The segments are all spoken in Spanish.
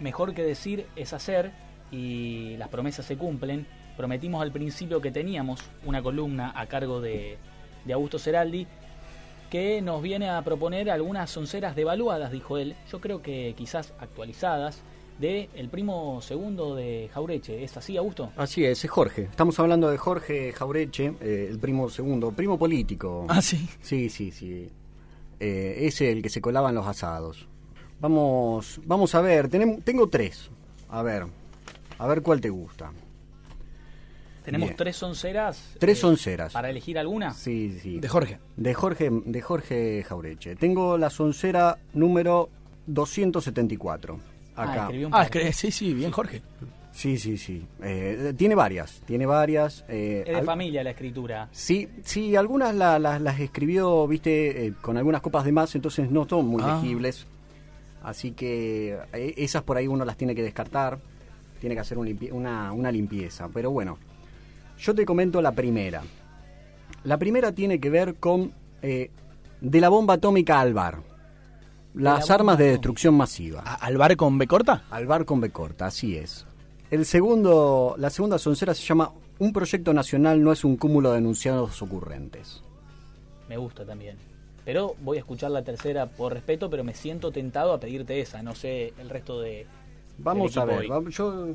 mejor que decir es hacer y las promesas se cumplen. Prometimos al principio que teníamos una columna a cargo de, de Augusto Ceraldi que nos viene a proponer algunas sonceras devaluadas, dijo él, yo creo que quizás actualizadas, de el primo segundo de Jaureche. ¿Es así, Augusto? Así es, es Jorge. Estamos hablando de Jorge Jaureche, eh, el primo segundo, primo político. Ah, sí. Sí, sí, sí. Eh, ese el que se colaba en los asados. Vamos, vamos a ver, tenemos, tengo tres. A ver, a ver cuál te gusta. Tenemos Bien. tres sonceras. Tres eh, sonceras. ¿Para elegir alguna? Sí, sí. De Jorge. De Jorge, de Jorge Jaureche. Tengo la soncera número 274. Ah, Acá. escribió un Ah, sí, sí, bien Jorge. Sí, sí, sí. Eh, tiene varias, tiene varias. eh, Es de al- familia la escritura. Sí, sí, algunas la- la- las escribió, viste, eh, con algunas copas de más, entonces no son muy Ah. legibles. Así que eh, esas por ahí uno las tiene que descartar, tiene que hacer un limpie- una, una limpieza. Pero bueno, yo te comento la primera. La primera tiene que ver con eh, de la bomba atómica al bar. Las armas de destrucción masiva. ¿A- ¿Al bar con B corta? Al bar con B corta, así es. El segundo, la segunda soncera se llama Un proyecto nacional no es un cúmulo de enunciados ocurrentes. Me gusta también. Pero voy a escuchar la tercera por respeto, pero me siento tentado a pedirte esa. No sé el resto de. Vamos a ver, va- yo,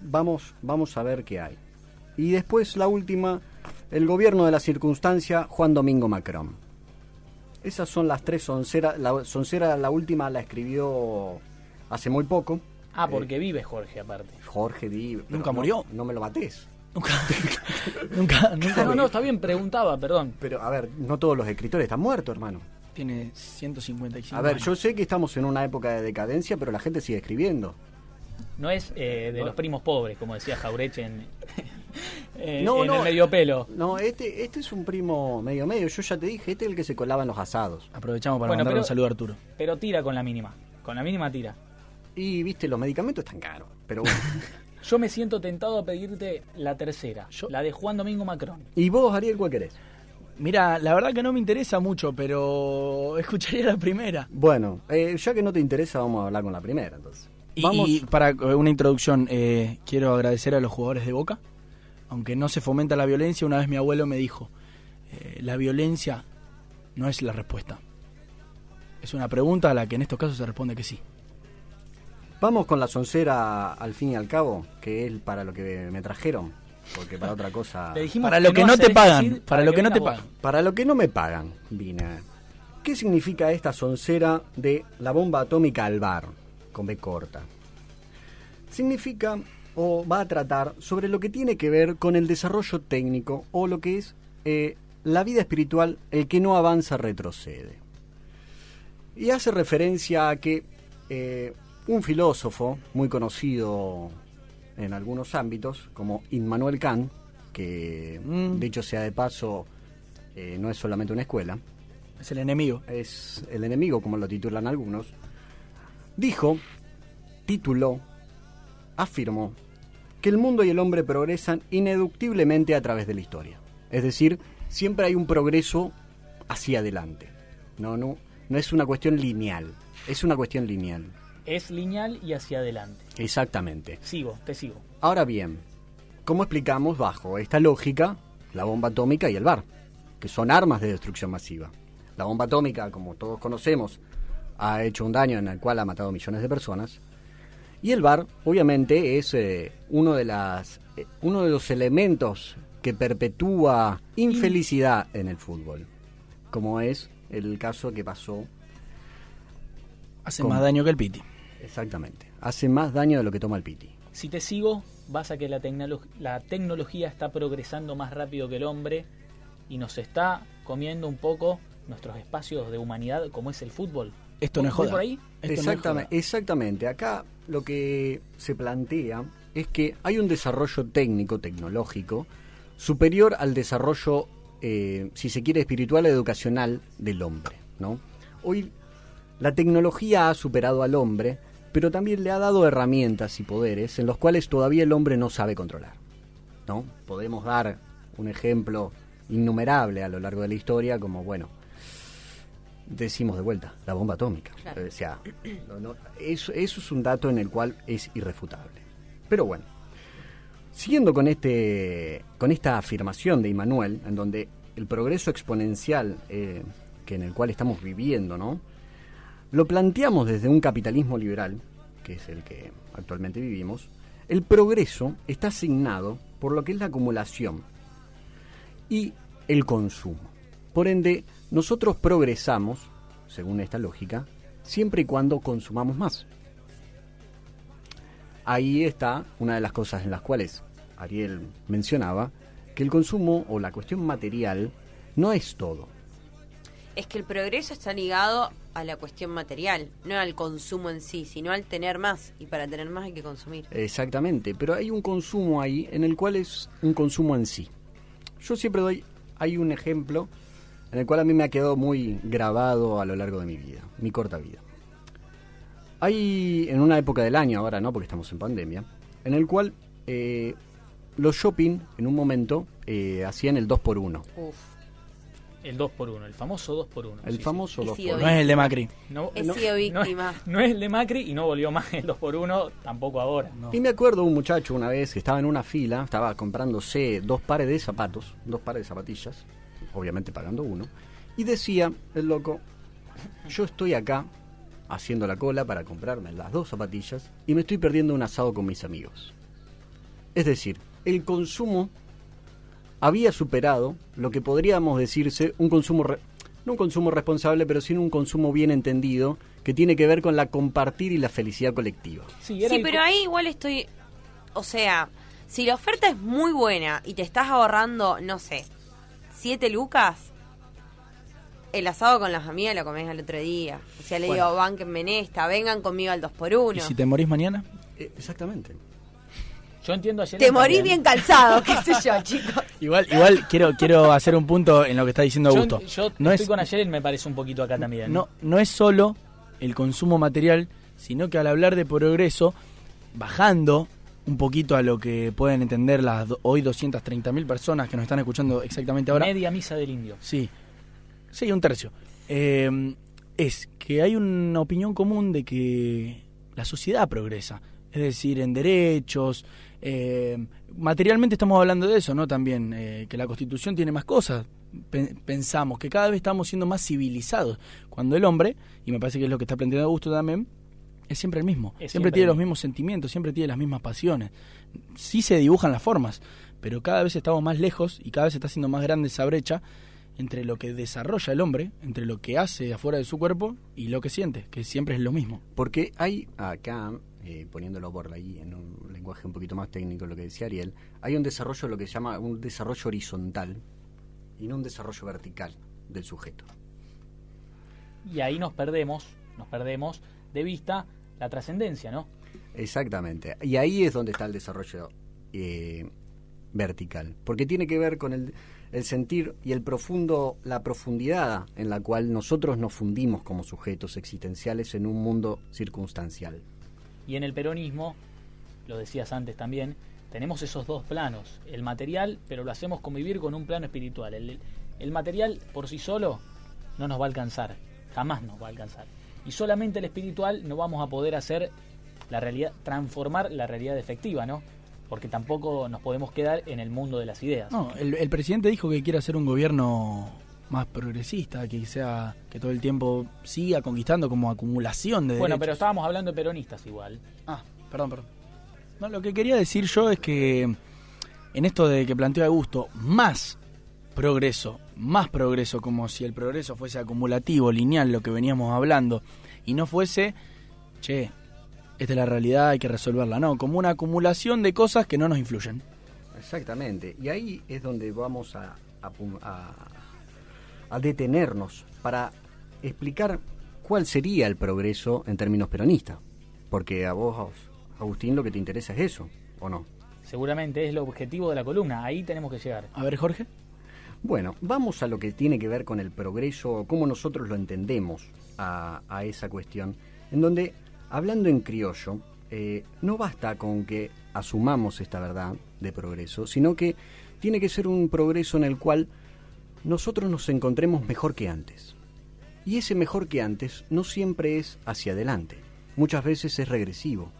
vamos, vamos a ver qué hay. Y después la última, el gobierno de la circunstancia, Juan Domingo Macron. Esas son las tres sonceras. La soncera, la última la escribió hace muy poco. Ah, porque vive Jorge aparte. Jorge pero ¿Nunca no- murió? No me lo mates. Nunca, nunca, nunca. No, no, está bien, preguntaba, perdón. Pero a ver, no todos los escritores están muertos, hermano. Tiene 155 A ver, años. yo sé que estamos en una época de decadencia, pero la gente sigue escribiendo. No es eh, de los primos pobres, como decía Jaureche en, en- No, en no. el medio pelo. No, este, este es un primo medio medio. Yo ya te dije, este es el que se colaba en los asados. Aprovechamos para Bueno, mandarle pero- un saludo a Arturo. Pero tira con la mínima. Con la mínima tira. Y viste, los medicamentos están caros. Pero bueno. Yo me siento tentado a pedirte la tercera, Yo- la de Juan Domingo Macron. ¿Y vos, Ariel, cuál querés? Mira, la verdad que no me interesa mucho, pero escucharía la primera. Bueno, eh, ya que no te interesa, vamos a hablar con la primera, entonces. Y, Vamos. y para eh, una introducción, eh, quiero agradecer a los jugadores de Boca. Aunque no se fomenta la violencia, una vez mi abuelo me dijo, eh, la violencia no es la respuesta. Es una pregunta a la que en estos casos se responde que sí. Vamos con la soncera al fin y al cabo, que es para lo que me trajeron. Porque para otra cosa. Le dijimos Para lo que no te pagan, decir para lo que no te pagan. Para lo que no me pagan, vine. ¿Qué significa esta soncera de la bomba atómica al bar, con B corta? Significa o va a tratar sobre lo que tiene que ver con el desarrollo técnico o lo que es eh, la vida espiritual, el que no avanza retrocede. Y hace referencia a que eh, un filósofo muy conocido en algunos ámbitos, como Immanuel Kant, que Mm. dicho sea de paso, eh, no es solamente una escuela, Es el enemigo. es el enemigo, como lo titulan algunos, dijo, tituló, afirmó, que el mundo y el hombre progresan ineductiblemente a través de la historia. Es decir, siempre hay un progreso hacia adelante. No, no, no es una cuestión lineal, es una cuestión lineal. Es lineal y hacia adelante. Exactamente. Sigo, te sigo. Ahora bien, ¿cómo explicamos bajo esta lógica la bomba atómica y el bar? Que son armas de destrucción masiva. La bomba atómica, como todos conocemos, ha hecho un daño en el cual ha matado millones de personas. Y el bar, obviamente, es eh, uno, de las, eh, uno de los elementos que perpetúa infelicidad en el fútbol. Como es el caso que pasó Hace más daño que el Piti. exactamente. Hace más daño de lo que toma el piti. Si te sigo, vas a que la, tecnolo- la tecnología está progresando más rápido que el hombre y nos está comiendo un poco nuestros espacios de humanidad como es el fútbol. Esto no es ¿Voy joda. por ahí? Esto no es Exactamente, joda. exactamente. Acá lo que se plantea es que hay un desarrollo técnico, tecnológico, superior al desarrollo, eh, si se quiere, espiritual, educacional del hombre. ¿no? Hoy la tecnología ha superado al hombre, pero también le ha dado herramientas y poderes en los cuales todavía el hombre no sabe controlar. ¿no? Podemos dar un ejemplo innumerable a lo largo de la historia, como bueno, decimos de vuelta, la bomba atómica. Claro. O sea, no- no, eso, eso es un dato en el cual es irrefutable. Pero bueno, siguiendo con, este, con esta afirmación de Immanuel, en donde el progreso exponencial eh, que en el cual estamos viviendo, ¿no? Lo planteamos desde un capitalismo liberal, que es el que actualmente vivimos, el progreso está asignado por lo que es la acumulación y el consumo. Por ende, nosotros progresamos, según esta lógica, siempre y cuando consumamos más. Ahí está una de las cosas en las cuales Ariel mencionaba, que el consumo o la cuestión material no es todo. Es que el progreso está ligado a la cuestión material, no al consumo en sí, sino al tener más. Y para tener más hay que consumir. Exactamente, pero hay un consumo ahí en el cual es un consumo en sí. Yo siempre doy, hay un ejemplo en el cual a mí me ha quedado muy grabado a lo largo de mi vida, mi corta vida. Hay en una época del año, ahora no, porque estamos en pandemia, en el cual eh, los shopping en un momento eh, hacían el 2x1. Uf. El 2x1, el famoso 2x1. El sí, sí. famoso He 2x1. sido No es el de Macri. No, He no- sido no- víctima. No, es el de Macri y no volvió más el 2x1, tampoco ahora. Y me acuerdo un muchacho una vez que estaba en una fila, estaba comprándose dos pares de zapatos, dos pares de zapatillas, obviamente pagando uno, y decía el loco, yo estoy acá haciendo la cola para comprarme las dos zapatillas y me estoy perdiendo un asado con mis amigos. Es decir, el consumo había superado lo que podríamos decirse un consumo, re- no un consumo responsable, pero sí un consumo bien entendido, que tiene que ver con la compartir y la felicidad colectiva. Sí, pero ahí igual estoy. O sea, si la oferta es muy buena y te estás ahorrando, no sé, siete lucas, el asado con las amigas lo comés al otro día. O sea, le Bueno. digo, banquenme en esta, vengan conmigo al 2x1. ¿Y si te morís mañana? Eh, exactamente. Yo entiendo ayer. Te morís bien calzado, qué sé yo, chicos. Igual, igual quiero, quiero hacer un punto en lo que está diciendo Augusto. yo no estoy es, con ayer y me parece un poquito acá también. no, no es solo el consumo material, sino que al hablar de progreso, bajando un poquito a lo que pueden entender las hoy 230.000 personas que nos están escuchando exactamente ahora. Media misa del indio. Sí, sí, un tercio. Eh, es que hay una opinión común de que la sociedad progresa, es decir, en derechos, eh, materialmente estamos hablando de eso, ¿no? También, eh, que la constitución tiene más cosas. Pen- Pensamos que cada vez estamos siendo más civilizados, cuando el hombre, y me parece que es lo que está planteando Augusto también, es siempre el mismo, siempre, siempre tiene los mismo. mismos sentimientos, siempre tiene las mismas pasiones. Sí se dibujan las formas, pero cada vez estamos más lejos y cada vez se está haciendo más grande esa brecha entre lo que desarrolla el hombre, entre lo que hace afuera de su cuerpo y lo que siente, que siempre es lo mismo. Porque hay acá, eh, poniéndolo por ahí en un lenguaje un poquito más técnico, lo que decía Ariel, hay un desarrollo, lo que se llama un desarrollo horizontal y no un desarrollo vertical del sujeto. Y ahí nos perdemos, nos perdemos de vista la trascendencia, ¿no? Exactamente. Y ahí es donde está el desarrollo eh, vertical. Porque tiene que ver con el, el sentir y el profundo, la profundidad en la cual nosotros nos fundimos como sujetos existenciales en un mundo circunstancial. Y en el peronismo, lo decías antes también, tenemos esos dos planos. El material, pero lo hacemos convivir con un plano espiritual. El, material por sí solo no nos va a alcanzar, jamás nos va a alcanzar. Y solamente el espiritual no vamos a poder hacer la realidad, transformar la realidad efectiva, ¿no? Porque tampoco nos podemos quedar en el mundo de las ideas. No, el presidente dijo que quiere hacer un gobierno más progresista, que sea que todo el tiempo siga conquistando como acumulación de bueno, derechos. pero estábamos hablando de peronistas igual. Ah, perdón, perdón. No, lo que quería decir yo es que en esto de que planteó Augusto, más progreso, más progreso, como si el progreso fuese acumulativo, lineal, lo que veníamos hablando, y no fuese, che, esta es la realidad, hay que resolverla, no, como una acumulación de cosas que no nos influyen. Exactamente. Y ahí es donde vamos a, a- a detenernos para explicar cuál sería el progreso en términos peronistas. Porque a vos, Agustín, lo que te interesa es eso, ¿o no? Seguramente es el objetivo de la columna, ahí tenemos que llegar. A ver, Jorge. Bueno, vamos a lo que tiene que ver con el progreso, cómo nosotros lo entendemos a, a esa cuestión, en donde, hablando en criollo, eh, no basta con que asumamos esta verdad de progreso, sino que tiene que ser un progreso en el cual nosotros nos encontremos mejor que antes. Y ese mejor que antes no siempre es hacia adelante, muchas veces es regresivo,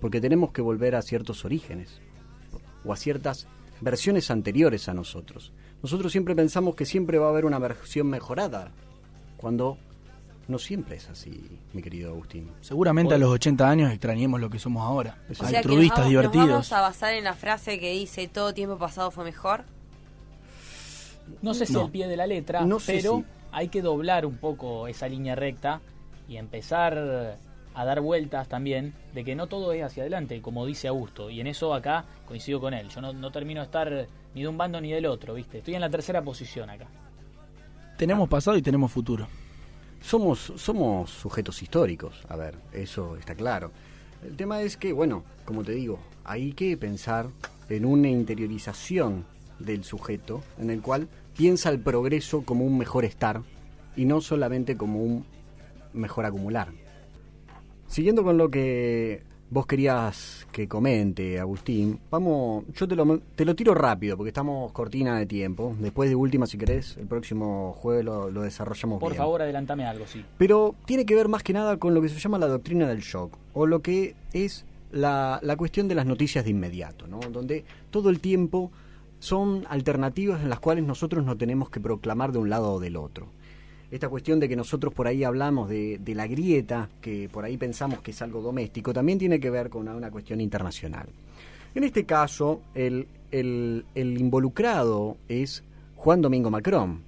porque tenemos que volver a ciertos orígenes o a ciertas versiones anteriores a nosotros. Nosotros siempre pensamos que siempre va a haber una versión mejorada, cuando no siempre es así, mi querido Agustín. Seguramente a los 80 años extrañemos lo que somos ahora. O sea que nos Altruistas, vamos- divertidos. Nos vamos a basar en la frase que dice todo tiempo pasado fue mejor. No sé si No. al pie de la letra, No sé pero si- hay que doblar un poco esa línea recta y empezar a dar vueltas también de que no todo es hacia adelante, como dice Augusto. Y en eso acá coincido con él. Yo no, no termino de estar ni de un bando ni del otro, ¿viste? Estoy en la tercera posición acá. Tenemos pasado y tenemos futuro. Somos, somos sujetos históricos, a ver, eso está claro. El tema es que, bueno, como te digo, hay que pensar en una interiorización del sujeto en el cual piensa el progreso como un mejor estar y no solamente como un mejor acumular. Siguiendo con lo que vos querías que comente, Agustín, vamos, yo te lo, te lo tiro rápido porque estamos cortina de tiempo. Después de última, si querés, el próximo jueves lo, lo desarrollamos Por bien. favor, adelántame algo, sí. Pero tiene que ver más que nada con lo que se llama la doctrina del shock, o lo que es la, la cuestión de las noticias de inmediato, ¿no? donde todo el tiempo son alternativas en las cuales nosotros no tenemos que proclamar de un lado o del otro. Esta cuestión de que nosotros por ahí hablamos de, de la grieta, que por ahí pensamos que es algo doméstico, también tiene que ver con una, una cuestión internacional. En este caso, el, el- el involucrado es Juan Domingo Macron.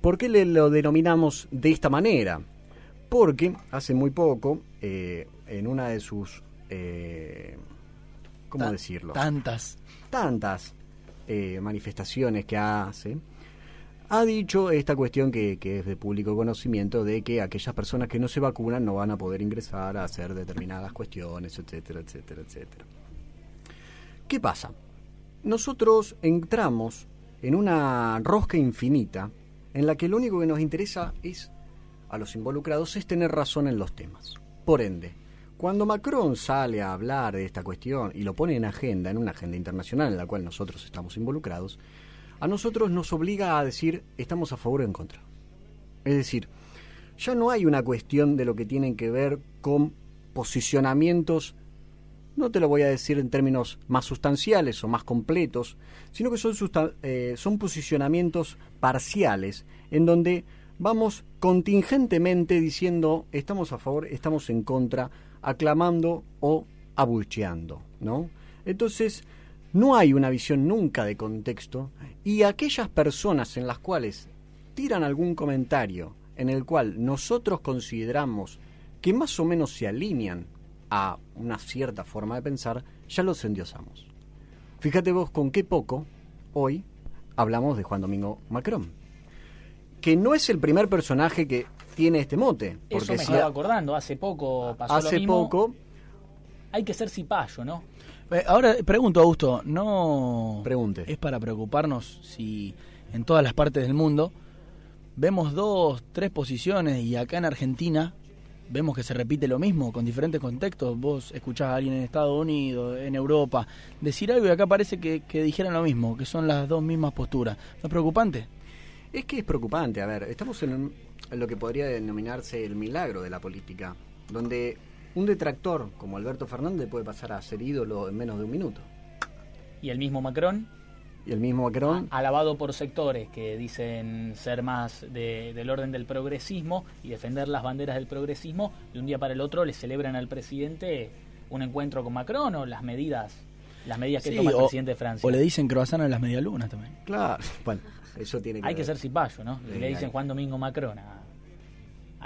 ¿Por qué le lo denominamos de esta manera? Porque hace muy poco, eh, en una de sus, eh, ¿cómo Ta- decirlo? Tantas. tantas eh, manifestaciones que hace, ha dicho esta cuestión que, que es de público conocimiento de que aquellas personas que no se vacunan no van a poder ingresar a hacer determinadas cuestiones, etcétera, etcétera, etcétera. ¿Qué pasa? Nosotros entramos en una rosca infinita en la que lo único que nos interesa es a los involucrados es tener razón en los temas. Por ende, cuando Macron sale a hablar de esta cuestión y lo pone en agenda, en una agenda internacional en la cual nosotros estamos involucrados, a nosotros nos obliga a decir estamos a favor o en contra. Es decir, ya no hay una cuestión de lo que tienen que ver con posicionamientos, no te lo voy a decir en términos más sustanciales o más completos, sino que son, eh, son posicionamientos parciales en donde vamos contingentemente diciendo estamos a favor, estamos en contra, aclamando o abucheando, ¿no? Entonces, no hay una visión nunca de contexto y aquellas personas en las cuales tiran algún comentario en el cual nosotros consideramos que más o menos se alinean a una cierta forma de pensar, ya los endiosamos. Fíjate vos con qué poco hoy hablamos de Juan Domingo Macron, que no es el primer personaje que tiene este mote, Eso porque me si estaba acordando. Hace poco pasó lo hace mismo. poco Hay que ser cipayo, ¿no? Eh, Ahora pregunto, Augusto, ¿no Pregunte. es para preocuparnos si en todas las partes del mundo vemos dos, tres posiciones y acá en Argentina vemos que se repite lo mismo con diferentes contextos? Vos escuchás a alguien en Estados Unidos, en Europa, decir algo y acá parece que, que dijeran lo mismo, que son las dos mismas posturas. ¿No es preocupante? Es que es preocupante, a ver, estamos en, un- en lo que podría denominarse el milagro de la política, donde un detractor como Alberto Fernández puede pasar a ser ídolo en menos de un minuto. Y el mismo Macron, Y el mismo Macron, alabado por sectores que dicen ser más de- del orden del progresismo y defender las banderas del progresismo, de un día para el otro le celebran al presidente un encuentro con Macron o las medidas las medidas que Sí, toma el o- presidente de Francia. O le dicen croissant a las medialunas también. claro, bueno, eso tiene que Hay que ser cipayo, ¿no? Sí, le dicen hay- Juan Domingo Macron a,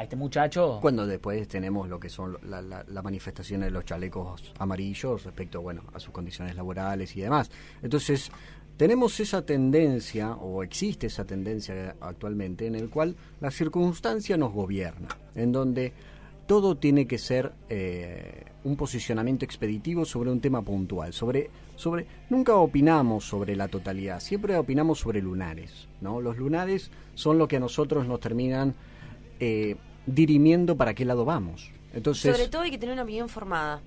este muchacho. Cuando después tenemos lo que son la, la, la manifestación de los chalecos amarillos respecto, bueno, a sus condiciones laborales y demás. Entonces, tenemos esa tendencia, o existe esa tendencia actualmente, en el cual la circunstancia nos gobierna, en donde todo tiene que ser eh, un posicionamiento expeditivo sobre un tema puntual, sobre, sobre, nunca opinamos sobre la totalidad, siempre opinamos sobre lunares, ¿no? Los lunares son lo que a nosotros nos terminan eh, dirimiendo para qué lado vamos. Entonces, Sobre todo hay que tener una opinión formada.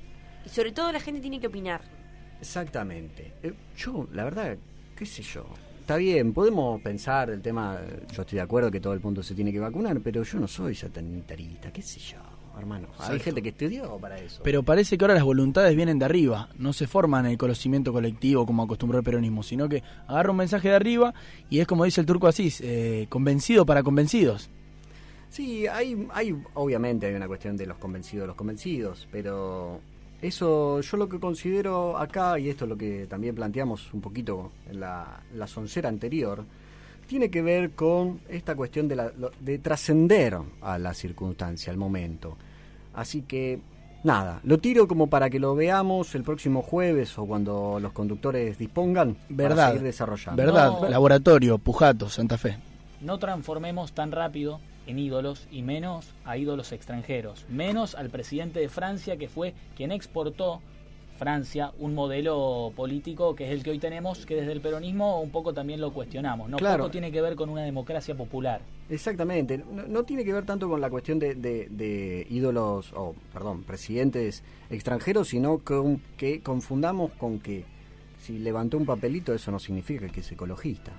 Y sobre todo la gente tiene que opinar. exactamente. Eh, yo, la verdad, qué sé yo. está bien, podemos pensar el tema, yo estoy de acuerdo que todo el mundo se tiene que vacunar, pero yo no soy satanitarista, qué sé yo, hermano. Hay Exacto. gente que estudió para eso. Pero parece que ahora las voluntades vienen de arriba, no se forman en el conocimiento colectivo como acostumbró el peronismo, sino que agarra un mensaje de arriba y es como dice el turco Asís, eh, convencido para convencidos. Sí, hay, hay, obviamente hay una cuestión de los convencidos de los convencidos, pero eso yo lo que considero acá, y esto es lo que también planteamos un poquito en la, la soncera anterior, tiene que ver con esta cuestión de, la, lo- de trascender a la circunstancia, al momento. Así que, nada, lo tiro como para que lo veamos el próximo jueves o cuando los conductores dispongan para Verdad, seguir desarrollando. verdad, No. laboratorio, Pujato, Santa Fe. No transformemos tan rápido en ídolos y menos a ídolos extranjeros, menos al presidente de Francia que fue quien exportó Francia un modelo político que es el que hoy tenemos, que desde el peronismo un poco también lo cuestionamos. No Claro. poco tiene que ver con una democracia popular. Exactamente, no, no tiene que ver tanto con la cuestión de, de- de ídolos, o perdón, presidentes extranjeros, sino con que confundamos con que si levantó un papelito eso no significa que es ecologista.